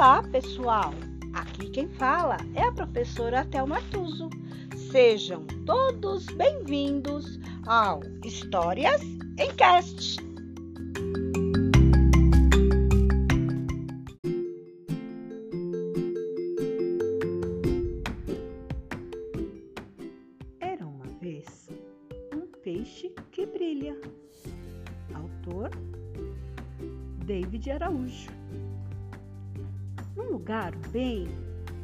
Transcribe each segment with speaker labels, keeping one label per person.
Speaker 1: Olá, pessoal! Aqui quem fala é a professora Thelma Tuso. Sejam todos bem-vindos ao Histórias em Cast. Era uma vez um peixe que brilha. Autor David Araújo num lugar bem,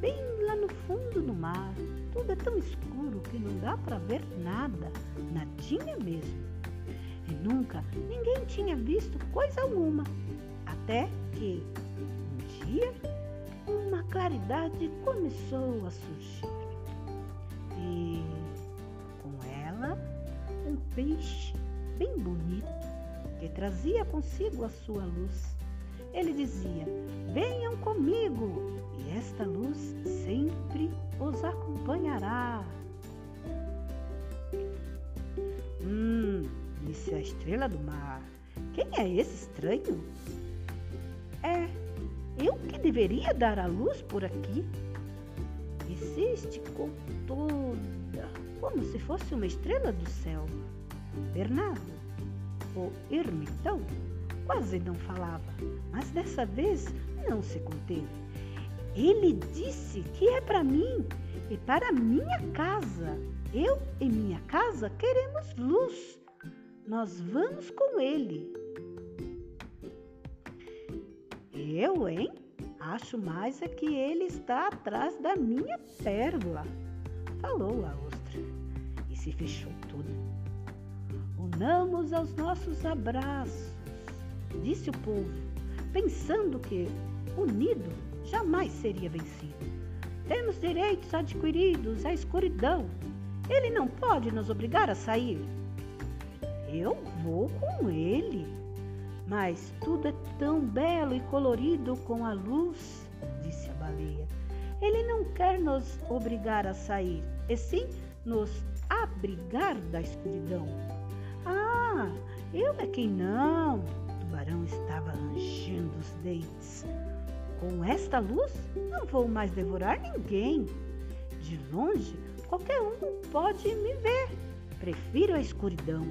Speaker 1: bem lá no fundo do mar. Tudo é tão escuro que não dá para ver nada, nadinha mesmo. E nunca ninguém tinha visto coisa alguma, até que um dia uma claridade começou a surgir. E com ela um peixe bem bonito que trazia consigo a sua luz ele dizia: Venham comigo, e esta luz sempre os acompanhará. Hum, disse a estrela do mar. Quem é esse estranho? É, eu que deveria dar a luz por aqui. E se esticou toda, como se fosse uma estrela do céu. Bernardo, o ermitão, quase não falava, mas dessa vez não se conteve. Ele disse que é para mim e para minha casa. Eu e minha casa queremos luz. Nós vamos com ele. Eu, hein? Acho mais é que ele está atrás da minha pérola, falou a ostra e se fechou toda. Unamos aos nossos abraços disse o povo, pensando que, unido, jamais seria vencido. Temos direitos adquiridos à escuridão. Ele não pode nos obrigar a sair. Eu vou com ele. Mas tudo é tão belo e colorido com a luz, disse a baleia. Ele não quer nos obrigar a sair, e sim nos abrigar da escuridão. Ah, eu é quem não, tubarão estava rangendo os dentes. Com esta luz, não vou mais devorar ninguém. De longe, qualquer um pode me ver. Prefiro a escuridão.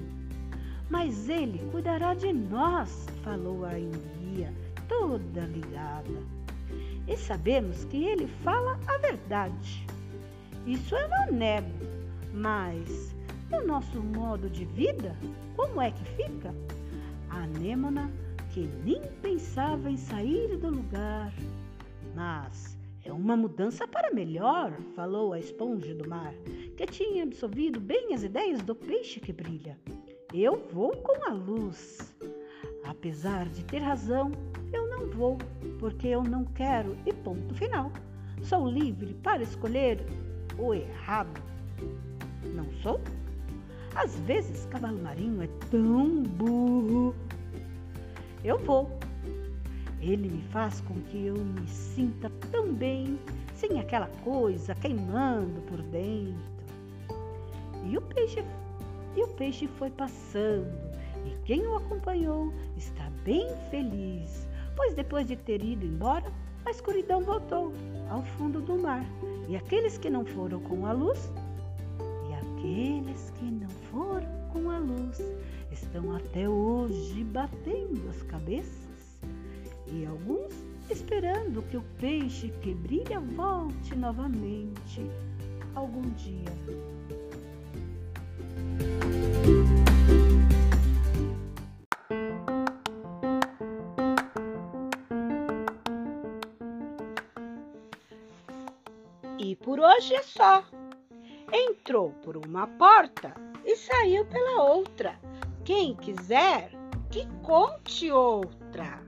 Speaker 1: Mas ele cuidará de nós, falou a enguia, toda ligada. E sabemos que ele fala a verdade. Isso eu não nego, mas o nosso modo de vida, como é que fica? A anêmona, que nem pensava em sair do lugar. Mas é uma mudança para melhor, falou a esponja do mar, que tinha absorvido bem as ideias do peixe que brilha. Eu vou com a luz. Apesar de ter razão, eu não vou, porque eu não quero e ponto final. Sou livre para escolher o errado. Não sou? Às vezes, cavalo marinho é tão burro. Eu vou. Ele me faz com que eu me sinta tão bem, sem aquela coisa queimando por dentro. E o peixe, e o peixe foi passando, e quem o acompanhou está bem feliz, pois depois de ter ido embora, a escuridão voltou ao fundo do mar, e aqueles que não foram com a luz Aqueles que não foram com a luz estão até hoje batendo as cabeças e alguns esperando que o peixe que brilha volte novamente algum dia. E por hoje é só entrou por uma porta e saiu pela outra. Quem quiser, que conte outra.